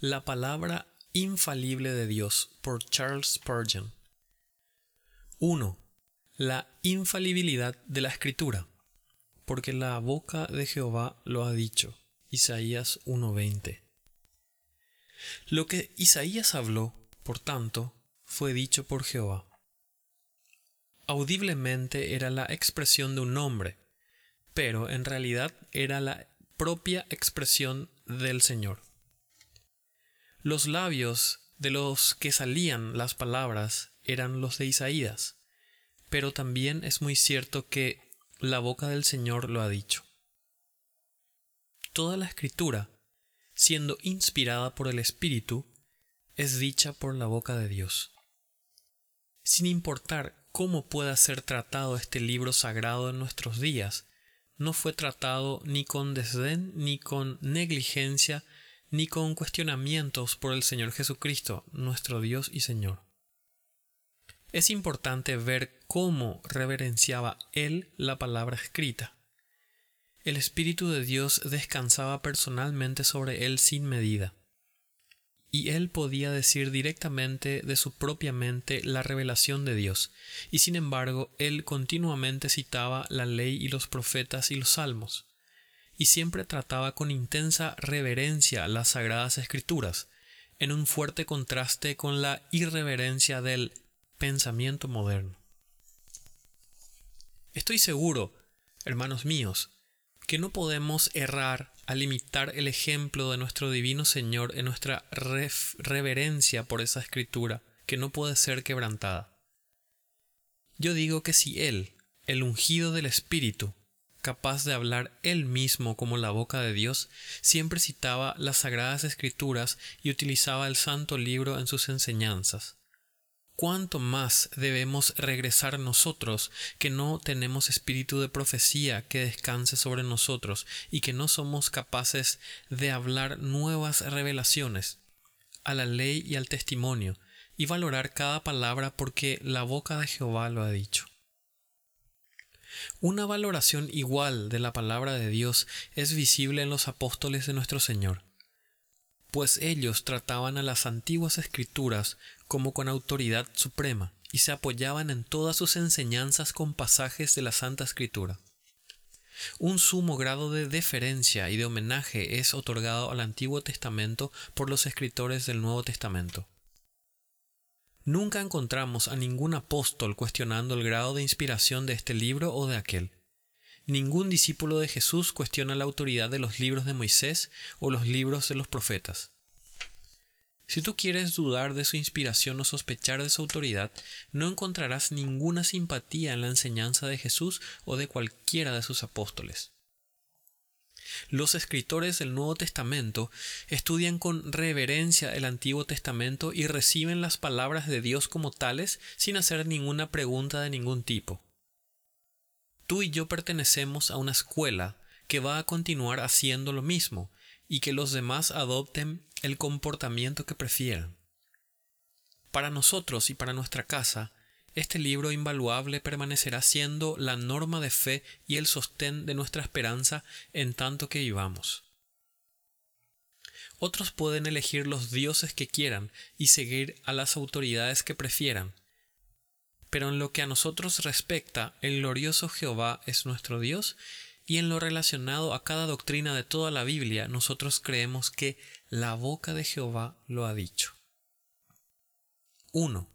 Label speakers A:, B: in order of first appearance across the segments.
A: La palabra infalible de Dios por Charles Spurgeon. 1. La infalibilidad de la escritura. Porque la boca de Jehová lo ha dicho. Isaías 1:20. Lo que Isaías habló, por tanto, fue dicho por Jehová. Audiblemente era la expresión de un hombre, pero en realidad era la propia expresión del Señor. Los labios de los que salían las palabras eran los de Isaías, pero también es muy cierto que la boca del Señor lo ha dicho. Toda la escritura, siendo inspirada por el Espíritu, es dicha por la boca de Dios. Sin importar cómo pueda ser tratado este libro sagrado en nuestros días, no fue tratado ni con desdén, ni con negligencia, ni con cuestionamientos por el Señor Jesucristo, nuestro Dios y Señor. Es importante ver cómo reverenciaba Él la palabra escrita. El Espíritu de Dios descansaba personalmente sobre Él sin medida y él podía decir directamente de su propia mente la revelación de Dios, y sin embargo él continuamente citaba la ley y los profetas y los salmos, y siempre trataba con intensa reverencia las sagradas escrituras, en un fuerte contraste con la irreverencia del pensamiento moderno. Estoy seguro, hermanos míos, que no podemos errar al imitar el ejemplo de nuestro Divino Señor en nuestra reverencia por esa escritura que no puede ser quebrantada. Yo digo que si Él, el ungido del Espíritu, capaz de hablar Él mismo como la boca de Dios, siempre citaba las sagradas escrituras y utilizaba el santo libro en sus enseñanzas, ¿Cuánto más debemos regresar nosotros que no tenemos espíritu de profecía que descanse sobre nosotros y que no somos capaces de hablar nuevas revelaciones a la ley y al testimonio y valorar cada palabra porque la boca de Jehová lo ha dicho? Una valoración igual de la palabra de Dios es visible en los apóstoles de nuestro Señor pues ellos trataban a las antiguas escrituras como con autoridad suprema y se apoyaban en todas sus enseñanzas con pasajes de la Santa Escritura. Un sumo grado de deferencia y de homenaje es otorgado al Antiguo Testamento por los escritores del Nuevo Testamento. Nunca encontramos a ningún apóstol cuestionando el grado de inspiración de este libro o de aquel. Ningún discípulo de Jesús cuestiona la autoridad de los libros de Moisés o los libros de los profetas. Si tú quieres dudar de su inspiración o sospechar de su autoridad, no encontrarás ninguna simpatía en la enseñanza de Jesús o de cualquiera de sus apóstoles. Los escritores del Nuevo Testamento estudian con reverencia el Antiguo Testamento y reciben las palabras de Dios como tales sin hacer ninguna pregunta de ningún tipo. Tú y yo pertenecemos a una escuela que va a continuar haciendo lo mismo y que los demás adopten el comportamiento que prefieran. Para nosotros y para nuestra casa, este libro invaluable permanecerá siendo la norma de fe y el sostén de nuestra esperanza en tanto que vivamos. Otros pueden elegir los dioses que quieran y seguir a las autoridades que prefieran, pero en lo que a nosotros respecta, el glorioso Jehová es nuestro Dios, y en lo relacionado a cada doctrina de toda la Biblia, nosotros creemos que la boca de Jehová lo ha dicho. 1.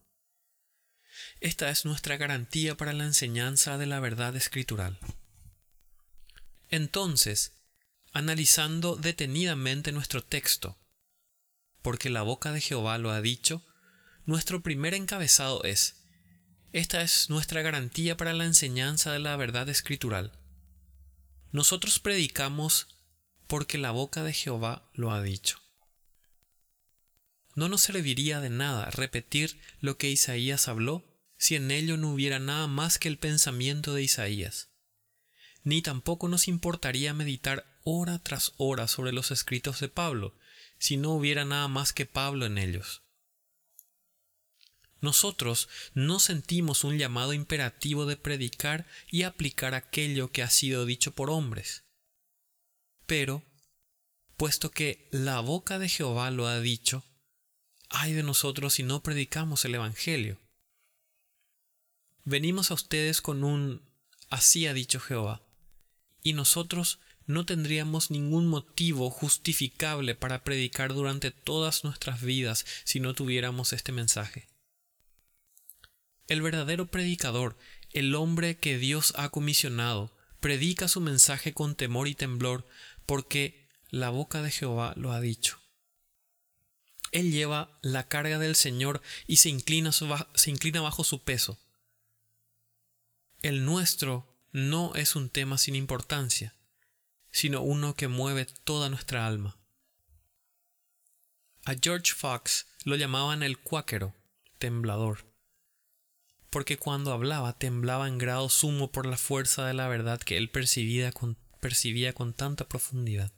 A: Esta es nuestra garantía para la enseñanza de la verdad escritural. Entonces, analizando detenidamente nuestro texto, porque la boca de Jehová lo ha dicho, nuestro primer encabezado es esta es nuestra garantía para la enseñanza de la verdad escritural. Nosotros predicamos porque la boca de Jehová lo ha dicho. No nos serviría de nada repetir lo que Isaías habló si en ello no hubiera nada más que el pensamiento de Isaías. Ni tampoco nos importaría meditar hora tras hora sobre los escritos de Pablo, si no hubiera nada más que Pablo en ellos. Nosotros no sentimos un llamado imperativo de predicar y aplicar aquello que ha sido dicho por hombres. Pero puesto que la boca de Jehová lo ha dicho, ay de nosotros si no predicamos el Evangelio. Venimos a ustedes con un así ha dicho Jehová, y nosotros no tendríamos ningún motivo justificable para predicar durante todas nuestras vidas si no tuviéramos este mensaje. El verdadero predicador, el hombre que Dios ha comisionado, predica su mensaje con temor y temblor, porque la boca de Jehová lo ha dicho. Él lleva la carga del Señor y se inclina, se inclina bajo su peso. El nuestro no es un tema sin importancia, sino uno que mueve toda nuestra alma. A George Fox lo llamaban el cuáquero, temblador, porque cuando hablaba temblaba en grado sumo por la fuerza de la verdad que él percibía con, percibía con tanta profundidad.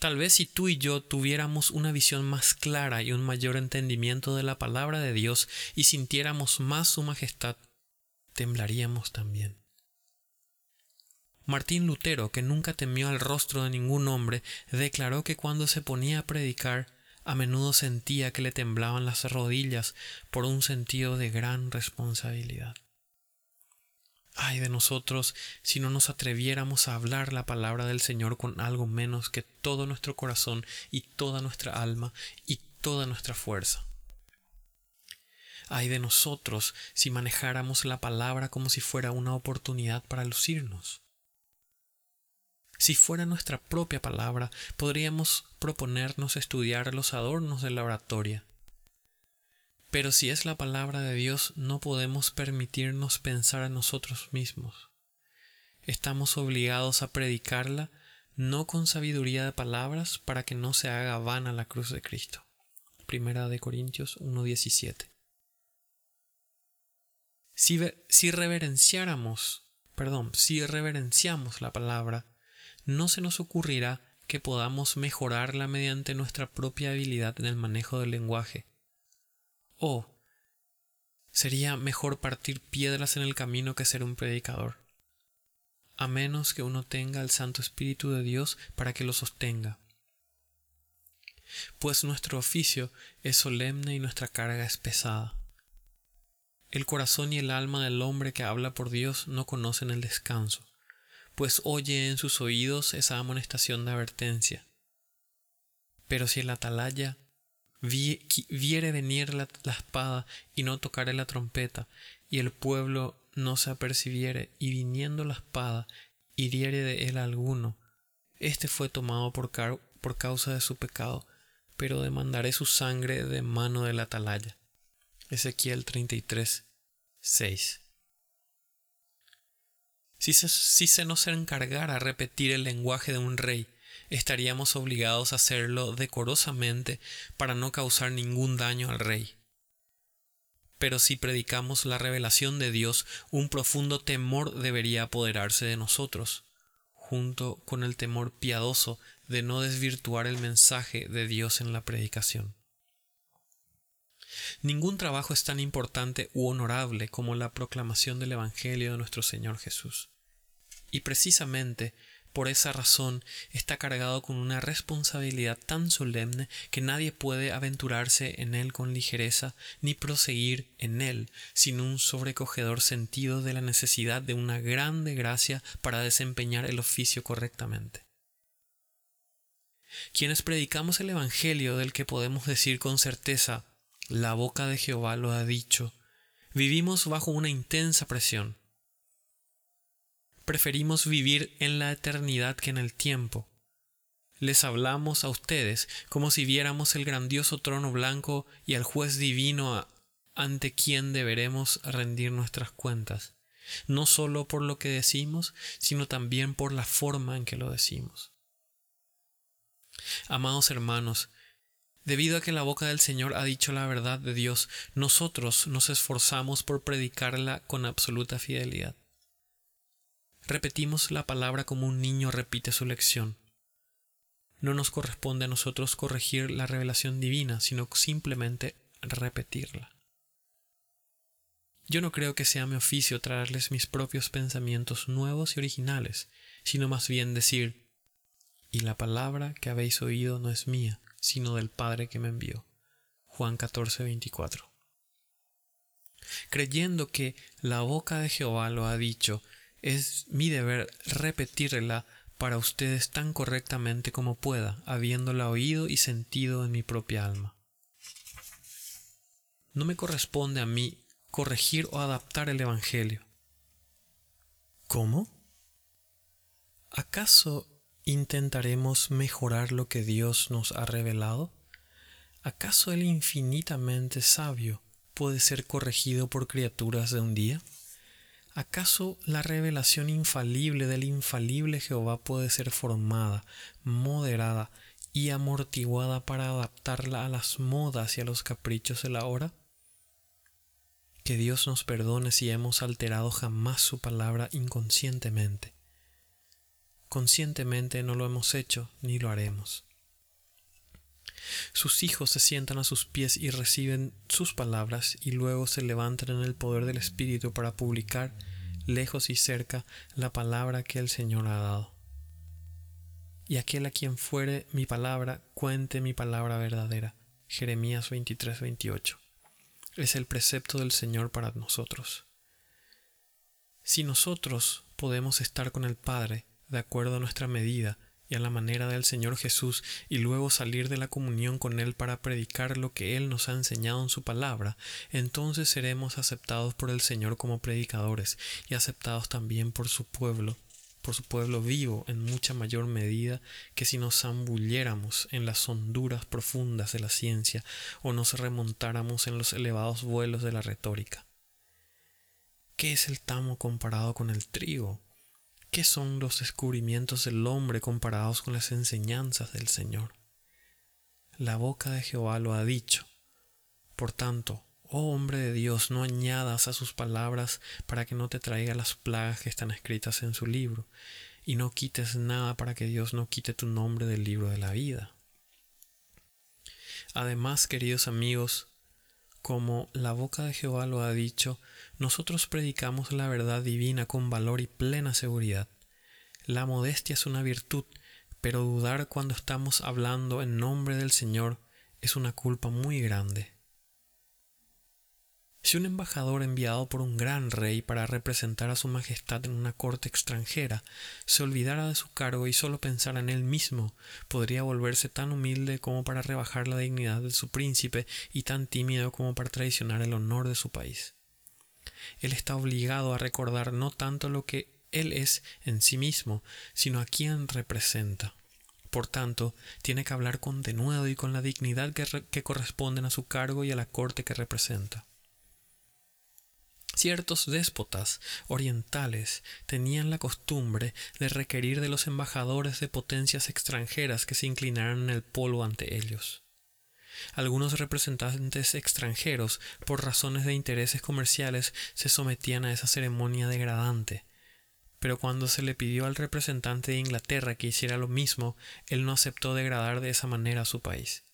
A: Tal vez si tú y yo tuviéramos una visión más clara y un mayor entendimiento de la palabra de Dios y sintiéramos más su majestad, temblaríamos también. Martín Lutero, que nunca temió al rostro de ningún hombre, declaró que cuando se ponía a predicar, a menudo sentía que le temblaban las rodillas por un sentido de gran responsabilidad. Ay de nosotros si no nos atreviéramos a hablar la palabra del Señor con algo menos que todo nuestro corazón y toda nuestra alma y toda nuestra fuerza. Ay de nosotros si manejáramos la palabra como si fuera una oportunidad para lucirnos. Si fuera nuestra propia palabra, podríamos proponernos estudiar los adornos de la oratoria. Pero si es la palabra de Dios, no podemos permitirnos pensar en nosotros mismos. Estamos obligados a predicarla no con sabiduría de palabras para que no se haga vana la cruz de Cristo. Primera de Corintios 1.17. Si, reverenciáramos, perdón, si reverenciamos la palabra, no se nos ocurrirá que podamos mejorarla mediante nuestra propia habilidad en el manejo del lenguaje. O sería mejor partir piedras en el camino que ser un predicador, a menos que uno tenga el Santo Espíritu de Dios para que lo sostenga. Pues nuestro oficio es solemne y nuestra carga es pesada. El corazón y el alma del hombre que habla por Dios no conocen el descanso pues oye en sus oídos esa amonestación de advertencia. Pero si el atalaya viere venir la, espada y no tocare la trompeta, y el pueblo no se apercibiere, y viniendo la espada hiriere de él alguno, éste fue tomado por, por causa de su pecado, pero demandaré su sangre de mano del atalaya. Ezequiel 33, 6. Si se, nos encargara repetir el lenguaje de un rey, estaríamos obligados a hacerlo decorosamente para no causar ningún daño al rey. Pero si predicamos la revelación de Dios, un profundo temor debería apoderarse de nosotros, junto con el temor piadoso de no desvirtuar el mensaje de Dios en la predicación. Ningún trabajo es tan importante u honorable como la proclamación del Evangelio de nuestro Señor Jesús y precisamente por esa razón está cargado con una responsabilidad tan solemne que nadie puede aventurarse en él con ligereza ni proseguir en él sin un sobrecogedor sentido de la necesidad de una grande gracia para desempeñar el oficio correctamente. Quienes predicamos el Evangelio del que podemos decir con certeza la boca de Jehová lo ha dicho, vivimos bajo una intensa presión preferimos vivir en la eternidad que en el tiempo. Les hablamos a ustedes como si viéramos el grandioso trono blanco y al juez divino ante quien deberemos rendir nuestras cuentas, no solo por lo que decimos, sino también por la forma en que lo decimos. Amados hermanos, Debido a que la boca del Señor ha dicho la verdad de Dios, nosotros nos esforzamos por predicarla con absoluta fidelidad. Repetimos la palabra como un niño repite su lección. No nos corresponde a nosotros corregir la revelación divina, sino simplemente repetirla. Yo no creo que sea mi oficio traerles mis propios pensamientos nuevos y originales, sino más bien decir, y la palabra que habéis oído no es mía, sino del Padre que me envió. Juan 14, 24. Creyendo que la boca de Jehová lo ha dicho, es mi deber repetirla para ustedes tan correctamente como pueda, habiéndola oído y sentido en mi propia alma. No me corresponde a mí corregir o adaptar el Evangelio. ¿Cómo? ¿Acaso intentaremos mejorar lo que Dios nos ha revelado? ¿Acaso el infinitamente sabio puede ser corregido por criaturas de un día? ¿Acaso la revelación infalible del infalible Jehová puede ser formada, moderada y amortiguada para adaptarla a las modas y a los caprichos de la hora? Que Dios nos perdone si hemos alterado jamás su palabra inconscientemente. Conscientemente no lo hemos hecho ni lo haremos. Sus hijos se sientan a sus pies y reciben sus palabras y luego se levantan en el poder del Espíritu para publicar, lejos y cerca, la palabra que el Señor ha dado. Y aquel a quien fuere mi palabra, cuente mi palabra verdadera. Jeremías 23, 28 es el precepto del Señor para nosotros. Si nosotros podemos estar con el Padre de acuerdo a nuestra medida y a la manera del Señor Jesús y luego salir de la comunión con Él para predicar lo que Él nos ha enseñado en su palabra, entonces seremos aceptados por el Señor como predicadores y aceptados también por su pueblo por su pueblo vivo en mucha mayor medida que si nos zambulléramos en las honduras profundas de la ciencia o nos remontáramos en los elevados vuelos de la retórica. ¿Qué es el tamo comparado con el trigo? ¿Qué son los descubrimientos del hombre comparados con las enseñanzas del Señor? La boca de Jehová lo ha dicho. Por tanto, Oh hombre de Dios, no añadas a sus palabras para que no te traiga las plagas que están escritas en su libro, y no quites nada para que Dios no quite tu nombre del libro de la vida. Además, queridos amigos, como la boca de Jehová lo ha dicho, nosotros predicamos la verdad divina con valor y plena seguridad. La modestia es una virtud, pero dudar cuando estamos hablando en nombre del Señor es una culpa muy grande. Si un embajador enviado por un gran rey para representar a su majestad en una corte extranjera se olvidara de su cargo y solo pensara en él mismo, podría volverse tan humilde como para rebajar la dignidad de su príncipe y tan tímido como para traicionar el honor de su país. Él está obligado a recordar no tanto lo que él es en sí mismo, sino a quien representa. Por tanto, tiene que hablar con denuedo y con la dignidad que, que corresponden a su cargo y a la corte que representa. Ciertos déspotas orientales tenían la costumbre de requerir de los embajadores de potencias extranjeras que se inclinaran en el polvo ante ellos. Algunos representantes extranjeros, por razones de intereses comerciales, se sometían a esa ceremonia degradante. Pero cuando se le pidió al representante de Inglaterra que hiciera lo mismo, él no aceptó degradar de esa manera a su país.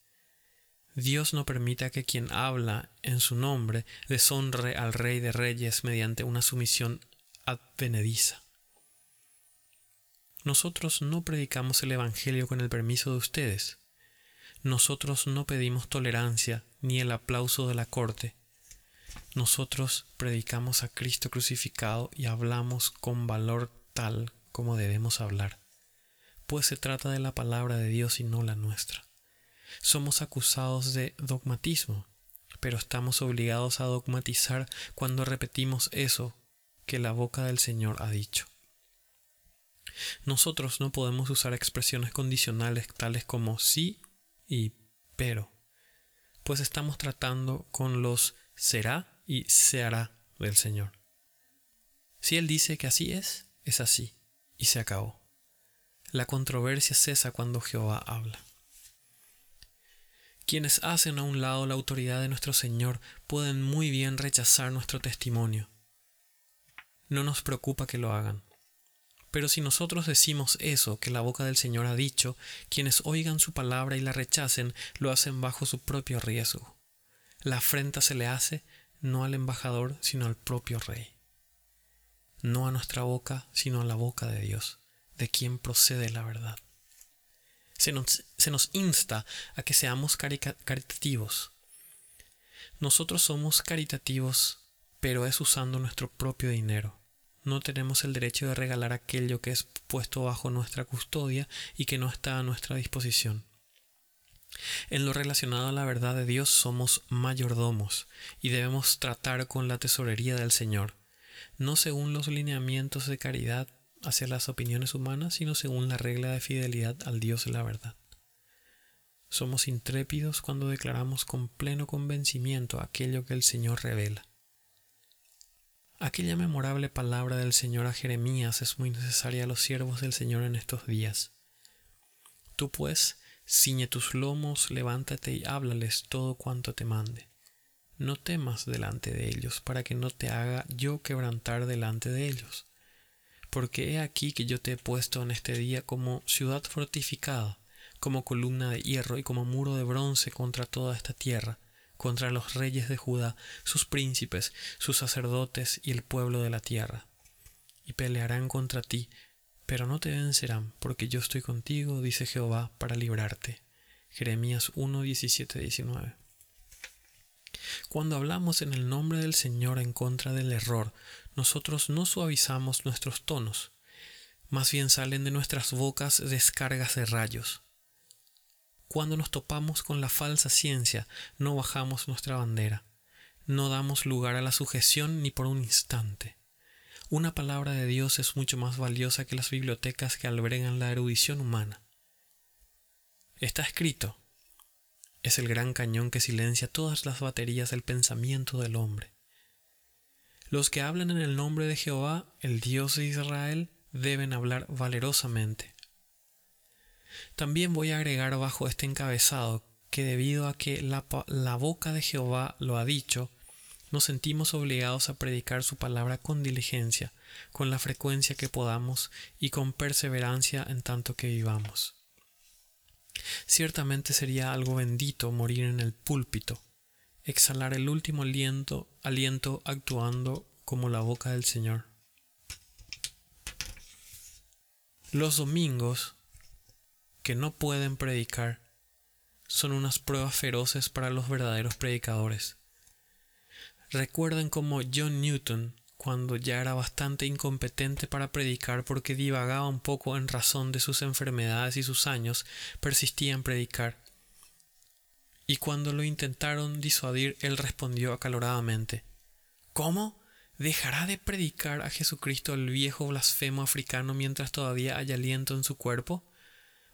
A: Dios no permita que quien habla en su nombre deshonre al Rey de Reyes mediante una sumisión advenediza. Nosotros no predicamos el Evangelio con el permiso de ustedes. Nosotros no pedimos tolerancia ni el aplauso de la corte. Nosotros predicamos a Cristo crucificado y hablamos con valor tal como debemos hablar, pues se trata de la palabra de Dios y no la nuestra somos acusados de dogmatismo, pero estamos obligados a dogmatizar cuando repetimos eso que la boca del Señor ha dicho. Nosotros no podemos usar expresiones condicionales tales como sí y pero, pues estamos tratando con los será y se hará del Señor. Si Él dice que así es, es así, y se acabó. La controversia cesa cuando Jehová habla. Quienes hacen a un lado la autoridad de nuestro Señor pueden muy bien rechazar nuestro testimonio. No nos preocupa que lo hagan. Pero si nosotros decimos eso que la boca del Señor ha dicho, quienes oigan su palabra y la rechacen lo hacen bajo su propio riesgo. La afrenta se le hace no al embajador, sino al propio rey. No a nuestra boca, sino a la boca de Dios, de quien procede la verdad. Se nos, insta a que seamos caritativos. Nosotros somos caritativos, pero es usando nuestro propio dinero. No tenemos el derecho de regalar aquello que es puesto bajo nuestra custodia y que no está a nuestra disposición. En lo relacionado a la verdad de Dios somos mayordomos y debemos tratar con la tesorería del Señor, no según los lineamientos de caridad hacia las opiniones humanas, sino según la regla de fidelidad al Dios de la verdad. Somos intrépidos cuando declaramos con pleno convencimiento aquello que el Señor revela. Aquella memorable palabra del Señor a Jeremías es muy necesaria a los siervos del Señor en estos días. Tú pues, ciñe tus lomos, levántate y háblales todo cuanto te mande. No temas delante de ellos, para que no te haga yo quebrantar delante de ellos porque he aquí que yo te he puesto en este día como ciudad fortificada, como columna de hierro y como muro de bronce contra toda esta tierra, contra los reyes de Judá, sus príncipes, sus sacerdotes y el pueblo de la tierra. Y pelearán contra ti, pero no te vencerán, porque yo estoy contigo, dice Jehová, para librarte. Jeremías 1, 17, 19. Cuando hablamos en el nombre del Señor en contra del error, nosotros no suavizamos nuestros tonos, más bien salen de nuestras bocas descargas de rayos. Cuando nos topamos con la falsa ciencia, no bajamos nuestra bandera, no damos lugar a la sujeción ni por un instante. Una palabra de Dios es mucho más valiosa que las bibliotecas que albergan la erudición humana. Está escrito, es el gran cañón que silencia todas las baterías del pensamiento del hombre. Los que hablan en el nombre de Jehová, el Dios de Israel, deben hablar valerosamente. También voy a agregar bajo este encabezado que debido a que la, la, boca de Jehová lo ha dicho, nos sentimos obligados a predicar su palabra con diligencia, con la frecuencia que podamos y con perseverancia en tanto que vivamos. Ciertamente sería algo bendito morir en el púlpito, exhalar el último aliento, aliento actuando como la boca del Señor. Los domingos que no pueden predicar son unas pruebas feroces para los verdaderos predicadores. Recuerden cómo John Newton cuando ya era bastante incompetente para predicar porque divagaba un poco en razón de sus enfermedades y sus años, persistía en predicar. Y cuando lo intentaron disuadir, él respondió acaloradamente ¿Cómo? ¿Dejará de predicar a Jesucristo el viejo blasfemo africano mientras todavía haya aliento en su cuerpo?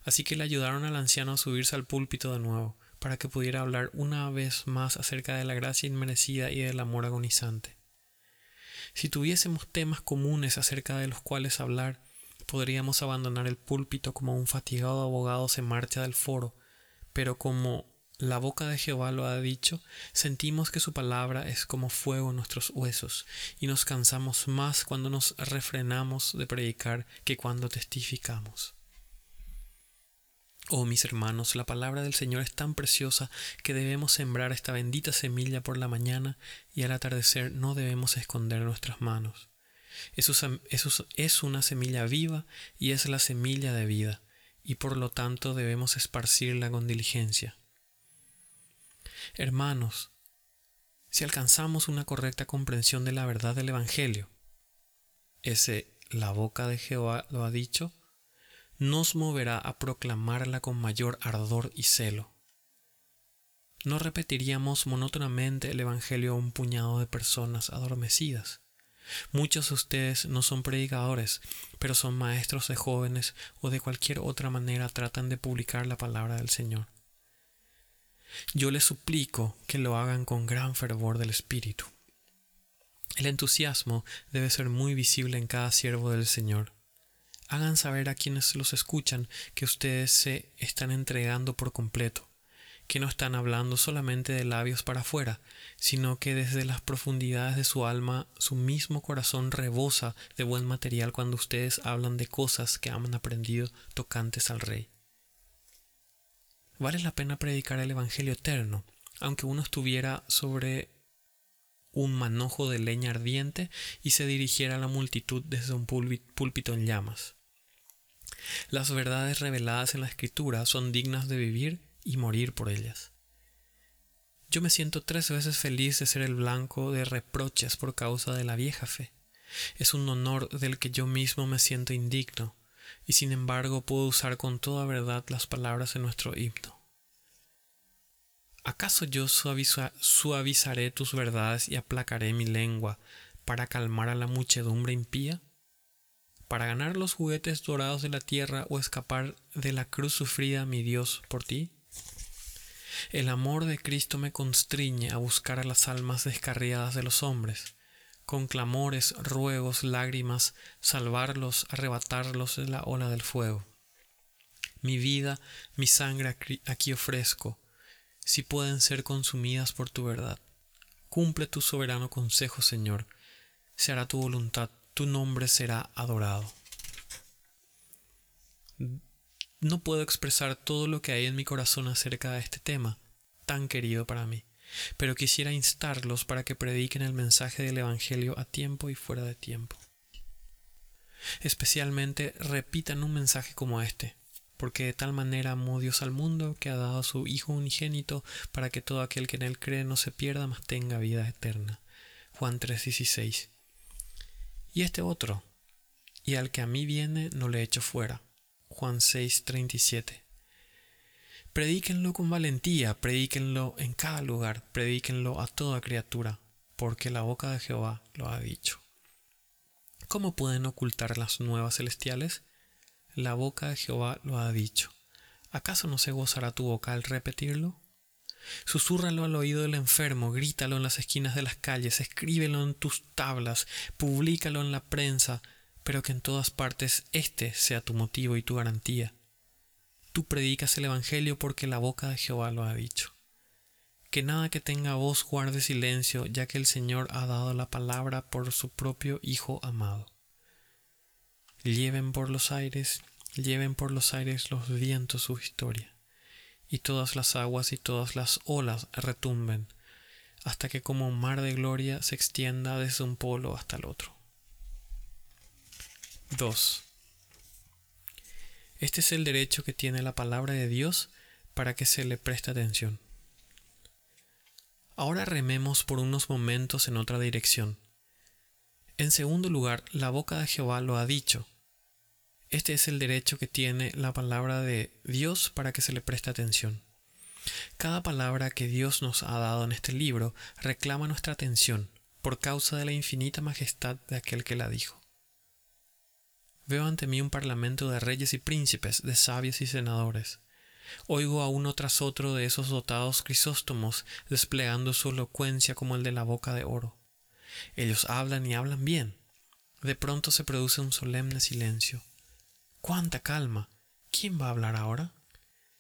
A: Así que le ayudaron al anciano a subirse al púlpito de nuevo, para que pudiera hablar una vez más acerca de la gracia inmerecida y del amor agonizante. Si tuviésemos temas comunes acerca de los cuales hablar, podríamos abandonar el púlpito como un fatigado abogado se marcha del foro, pero como la boca de Jehová lo ha dicho, sentimos que su palabra es como fuego en nuestros huesos, y nos cansamos más cuando nos refrenamos de predicar que cuando testificamos. Oh mis hermanos, la palabra del Señor es tan preciosa que debemos sembrar esta bendita semilla por la mañana y al atardecer no debemos esconder nuestras manos. Eso, es una semilla viva y es la semilla de vida, y por lo tanto debemos esparcirla con diligencia. Hermanos, si alcanzamos una correcta comprensión de la verdad del Evangelio, ese la boca de Jehová lo ha dicho, nos moverá a proclamarla con mayor ardor y celo. No repetiríamos monótonamente el Evangelio a un puñado de personas adormecidas. Muchos de ustedes no son predicadores, pero son maestros de jóvenes o de cualquier otra manera tratan de publicar la palabra del Señor. Yo les suplico que lo hagan con gran fervor del Espíritu. El entusiasmo debe ser muy visible en cada siervo del Señor. Hagan saber a quienes los escuchan que ustedes se están entregando por completo, que no están hablando solamente de labios para afuera, sino que desde las profundidades de su alma su mismo corazón rebosa de buen material cuando ustedes hablan de cosas que han aprendido tocantes al Rey. Vale la pena predicar el Evangelio eterno, aunque uno estuviera sobre un manojo de leña ardiente y se dirigiera a la multitud desde un púlpito en llamas. Las verdades reveladas en la Escritura son dignas de vivir y morir por ellas. Yo me siento tres veces feliz de ser el blanco de reproches por causa de la vieja fe. Es un honor del que yo mismo me siento indigno, y sin embargo puedo usar con toda verdad las palabras en nuestro himno. ¿Acaso yo suavizaré tus verdades y aplacaré mi lengua para calmar a la muchedumbre impía? ¿Para ganar los juguetes dorados de la tierra o escapar de la cruz sufrida, mi Dios, por ti? El amor de Cristo me constriñe a buscar a las almas descarriadas de los hombres con clamores, ruegos, lágrimas, salvarlos, arrebatarlos de la ola del fuego. Mi vida, mi sangre aquí ofrezco, si pueden ser consumidas por tu verdad. Cumple tu soberano consejo, Señor. Se hará tu voluntad, tu nombre será adorado. No puedo expresar todo lo que hay en mi corazón acerca de este tema, tan querido para mí pero quisiera instarlos para que prediquen el mensaje del Evangelio a tiempo y fuera de tiempo. Especialmente repitan un mensaje como este, porque de tal manera amó Dios al mundo que ha dado a su Hijo unigénito para que todo aquel que en él cree no se pierda, mas tenga vida eterna. Juan 3:16. Y este otro, y al que a mí viene no le echo fuera. Juan 6:37. Predíquenlo con valentía, predíquenlo en cada lugar, predíquenlo a toda criatura, porque la boca de Jehová lo ha dicho. ¿Cómo pueden ocultar las nuevas celestiales? La boca de Jehová lo ha dicho. ¿Acaso no se gozará tu boca al repetirlo? Susúrralo al oído del enfermo, grítalo en las esquinas de las calles, escríbelo en tus tablas, publícalo en la prensa, pero que en todas partes éste sea tu motivo y tu garantía tú predicas el Evangelio porque la boca de Jehová lo ha dicho. Que nada que tenga voz guarde silencio, ya que el Señor ha dado la palabra por su propio Hijo amado. Lleven por los aires, lleven por los aires los vientos su historia, y todas las aguas y todas las olas retumben, hasta que como un mar de gloria se extienda desde un polo hasta el otro. 2. Este es el derecho que tiene la palabra de Dios para que se le preste atención. Ahora rememos por unos momentos en otra dirección. En segundo lugar, la boca de Jehová lo ha dicho. Este es el derecho que tiene la palabra de Dios para que se le preste atención. Cada palabra que Dios nos ha dado en este libro reclama nuestra atención por causa de la infinita majestad de aquel que la dijo. Veo ante mí un parlamento de reyes y príncipes, de sabios y senadores. Oigo a uno tras otro de esos dotados crisóstomos desplegando su elocuencia como el de la boca de oro. Ellos hablan y hablan bien. De pronto se produce un solemne silencio. ¡Cuánta calma! ¿Quién va a hablar ahora?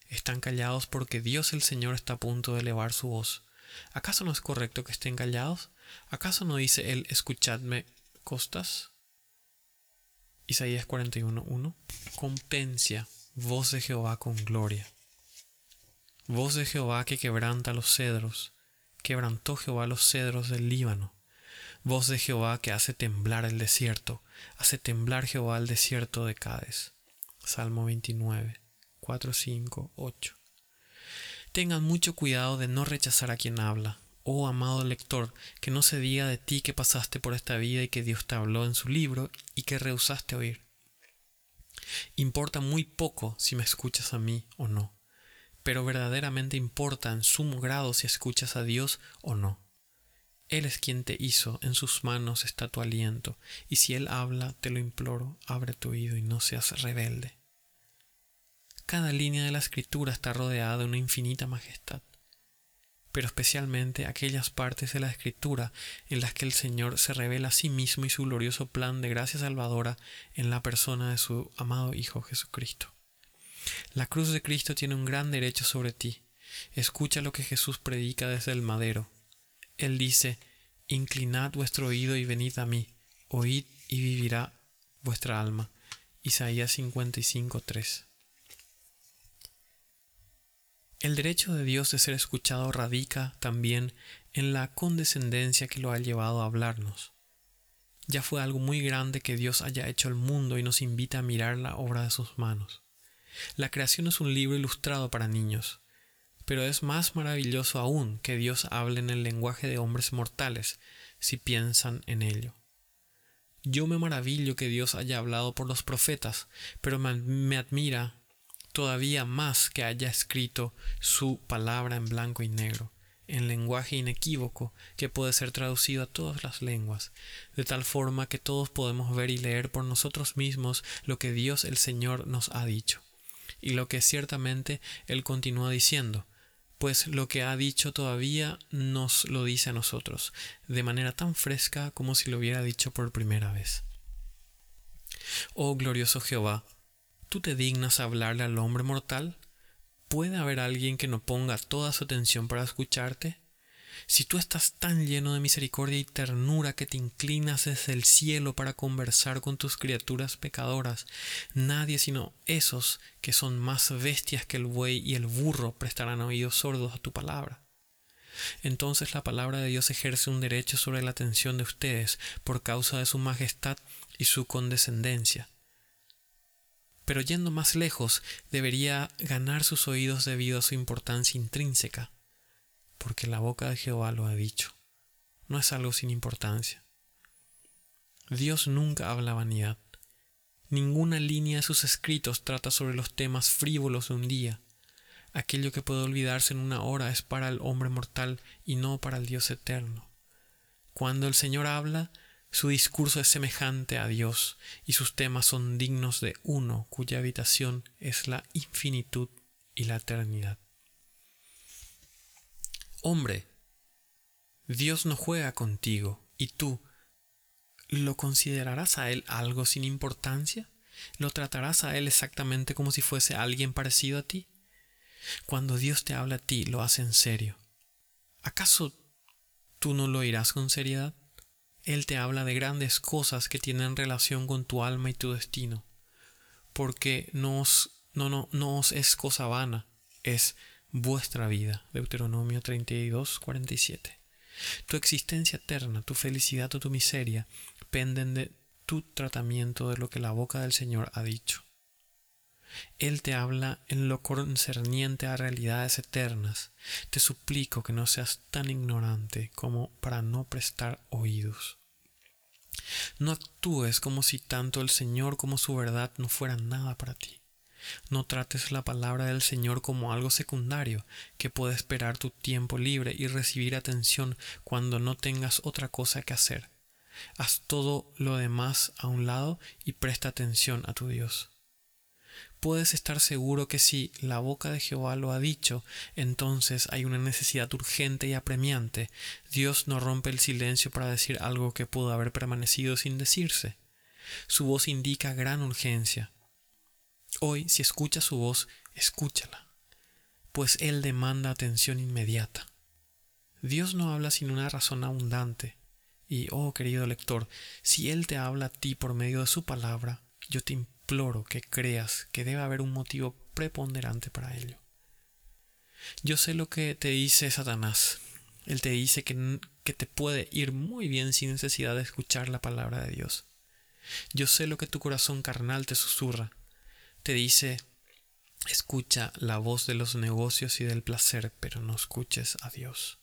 A: Están callados porque Dios el Señor está a punto de elevar su voz. ¿Acaso no es correcto que estén callados? ¿Acaso no dice él escuchadme costas? Isaías 41.1. Compencia, voz de Jehová con gloria. Voz de Jehová que quebranta los cedros. Quebrantó Jehová los cedros del Líbano. Voz de Jehová que hace temblar el desierto. Hace temblar Jehová el desierto de Cádiz. Salmo 29, 4, 5, 8. Tengan mucho cuidado de no rechazar a quien habla, Oh amado lector, que no se diga de ti que pasaste por esta vida y que Dios te habló en su libro y que rehusaste oír. Importa muy poco si me escuchas a mí o no, pero verdaderamente importa en sumo grado si escuchas a Dios o no. Él es quien te hizo, en sus manos está tu aliento, y si Él habla, te lo imploro, abre tu oído y no seas rebelde. Cada línea de la escritura está rodeada de una infinita majestad pero especialmente aquellas partes de la Escritura en las que el Señor se revela a sí mismo y su glorioso plan de gracia salvadora en la persona de su amado Hijo Jesucristo. La cruz de Cristo tiene un gran derecho sobre ti. Escucha lo que Jesús predica desde el madero. Él dice, Inclinad vuestro oído y venid a mí, oíd y vivirá vuestra alma. Isaías 55.3 el derecho de Dios de ser escuchado radica también en la condescendencia que lo ha llevado a hablarnos. Ya fue algo muy grande que Dios haya hecho el mundo y nos invita a mirar la obra de sus manos. La creación es un libro ilustrado para niños, pero es más maravilloso aún que Dios hable en el lenguaje de hombres mortales, si piensan en ello. Yo me maravillo que Dios haya hablado por los profetas, pero me, admira todavía más que haya escrito su palabra en blanco y negro, en lenguaje inequívoco que puede ser traducido a todas las lenguas, de tal forma que todos podemos ver y leer por nosotros mismos lo que Dios el Señor nos ha dicho, y lo que ciertamente Él continúa diciendo, pues lo que ha dicho todavía nos lo dice a nosotros, de manera tan fresca como si lo hubiera dicho por primera vez. Oh glorioso Jehová, ¿tú te dignas hablarle al hombre mortal? ¿Puede haber alguien que no ponga toda su atención para escucharte? Si tú estás tan lleno de misericordia y ternura que te inclinas desde el cielo para conversar con tus criaturas pecadoras, nadie sino esos que son más bestias que el buey y el burro prestarán oídos sordos a tu palabra. Entonces la palabra de Dios ejerce un derecho sobre la atención de ustedes por causa de su majestad y su condescendencia. Pero yendo más lejos, debería ganar sus oídos debido a su importancia intrínseca porque la boca de Jehová lo ha dicho. No es algo sin importancia. Dios nunca habla vanidad. Ninguna línea de sus escritos trata sobre los temas frívolos de un día. Aquello que puede olvidarse en una hora es para el hombre mortal y no para el Dios eterno. Cuando el Señor habla, su discurso es semejante a Dios y sus temas son dignos de uno cuya habitación es la infinitud y la eternidad. Hombre, Dios no juega contigo, y tú, ¿lo considerarás a Él algo sin importancia? ¿Lo tratarás a Él exactamente como si fuese alguien parecido a ti? Cuando Dios te habla a ti, lo hace en serio. ¿Acaso tú no lo oirás con seriedad? Él te habla de grandes cosas que tienen relación con tu alma y tu destino, porque no no, no, no os es cosa vana, es vuestra vida. Deuteronomio 32, 47. Tu existencia eterna, tu felicidad o tu miseria penden de tu tratamiento de lo que la boca del Señor ha dicho. Él te habla en lo concerniente a realidades eternas. Te suplico que no seas tan ignorante como para no prestar oídos. No actúes como si tanto el Señor como su verdad no fueran nada para ti. No trates la palabra del Señor como algo secundario que puede esperar tu tiempo libre y recibir atención cuando no tengas otra cosa que hacer. Haz todo lo demás a un lado y presta atención a tu Dios. Puedes estar seguro que si la boca de Jehová lo ha dicho, entonces hay una necesidad urgente y apremiante. Dios no rompe el silencio para decir algo que pudo haber permanecido sin decirse. Su voz indica gran urgencia. Hoy, si escuchas su voz, escúchala, pues Él demanda atención inmediata. Dios no habla sin una razón abundante. Y, oh querido lector, si Él te habla a ti por medio de su palabra, yo te imploro que creas que debe haber un motivo preponderante para ello. Yo sé lo que te dice Satanás. Él te dice que, que te puede ir muy bien sin necesidad de escuchar la palabra de Dios. Yo sé lo que tu corazón carnal te susurra, te dice, escucha la voz de los negocios y del placer, pero no escuches a Dios.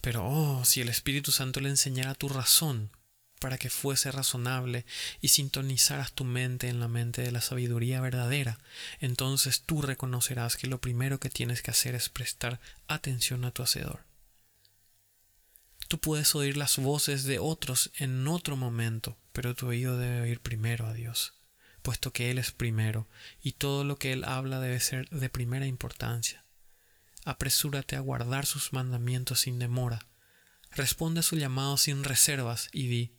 A: Pero, oh, si el Espíritu Santo le enseñara tu razón para que fuese razonable y sintonizaras tu mente en la mente de la sabiduría verdadera, entonces tú reconocerás que lo primero que tienes que hacer es prestar atención a tu Hacedor. Tú puedes oír las voces de otros en otro momento, pero tu oído debe oír primero a Dios puesto que Él es primero, y todo lo que Él habla debe ser de primera importancia. Apresúrate a guardar sus mandamientos sin demora. Responde a su llamado sin reservas y di,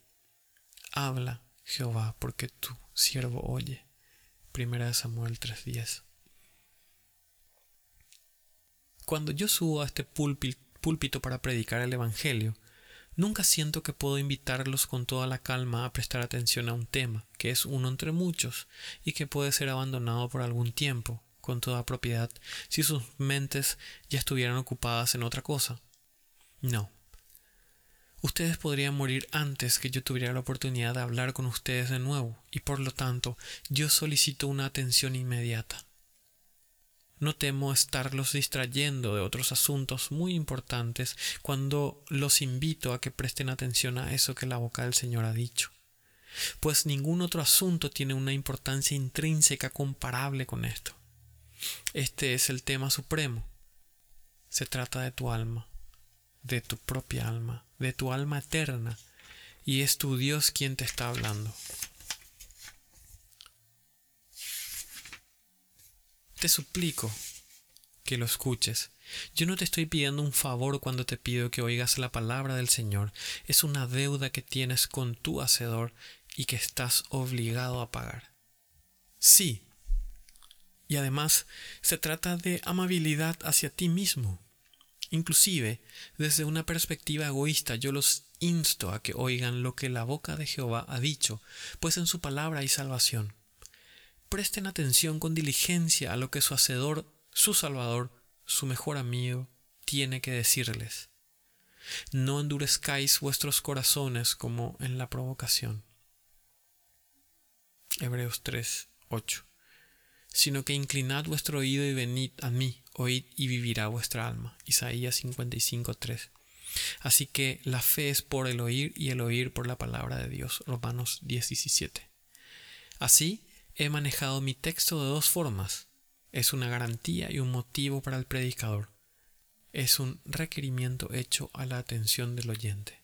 A: Habla, Jehová, porque tu siervo oye. Primera de Samuel 3:10. Cuando yo subo a este púlpito para predicar el Evangelio, Nunca siento que puedo invitarlos con toda la calma a prestar atención a un tema, que es uno entre muchos, y que puede ser abandonado por algún tiempo, con toda propiedad, si sus mentes ya estuvieran ocupadas en otra cosa. No. Ustedes podrían morir antes que yo tuviera la oportunidad de hablar con ustedes de nuevo, y por lo tanto yo solicito una atención inmediata. No temo estarlos distrayendo de otros asuntos muy importantes cuando los invito a que presten atención a eso que la boca del Señor ha dicho, pues ningún otro asunto tiene una importancia intrínseca comparable con esto. Este es el tema supremo. Se trata de tu alma, de tu propia alma, de tu alma eterna, y es tu Dios quien te está hablando. Te suplico que lo escuches. Yo no te estoy pidiendo un favor cuando te pido que oigas la palabra del Señor. Es una deuda que tienes con tu Hacedor y que estás obligado a pagar. Sí, y además se trata de amabilidad hacia ti mismo. Inclusive, desde una perspectiva egoísta, yo los insto a que oigan lo que la boca de Jehová ha dicho, pues en su palabra hay salvación. Presten atención con diligencia a lo que su Hacedor, su Salvador, su mejor amigo, tiene que decirles. No endurezcáis vuestros corazones como en la provocación. Hebreos 3, 8 sino que inclinad vuestro oído y venid a mí, oíd y vivirá vuestra alma. Isaías 55.3. Así que la fe es por el oír y el oír por la palabra de Dios. Romanos 17. Así he manejado mi texto de dos formas. Es una garantía y un motivo para el predicador. Es un requerimiento hecho a la atención del oyente.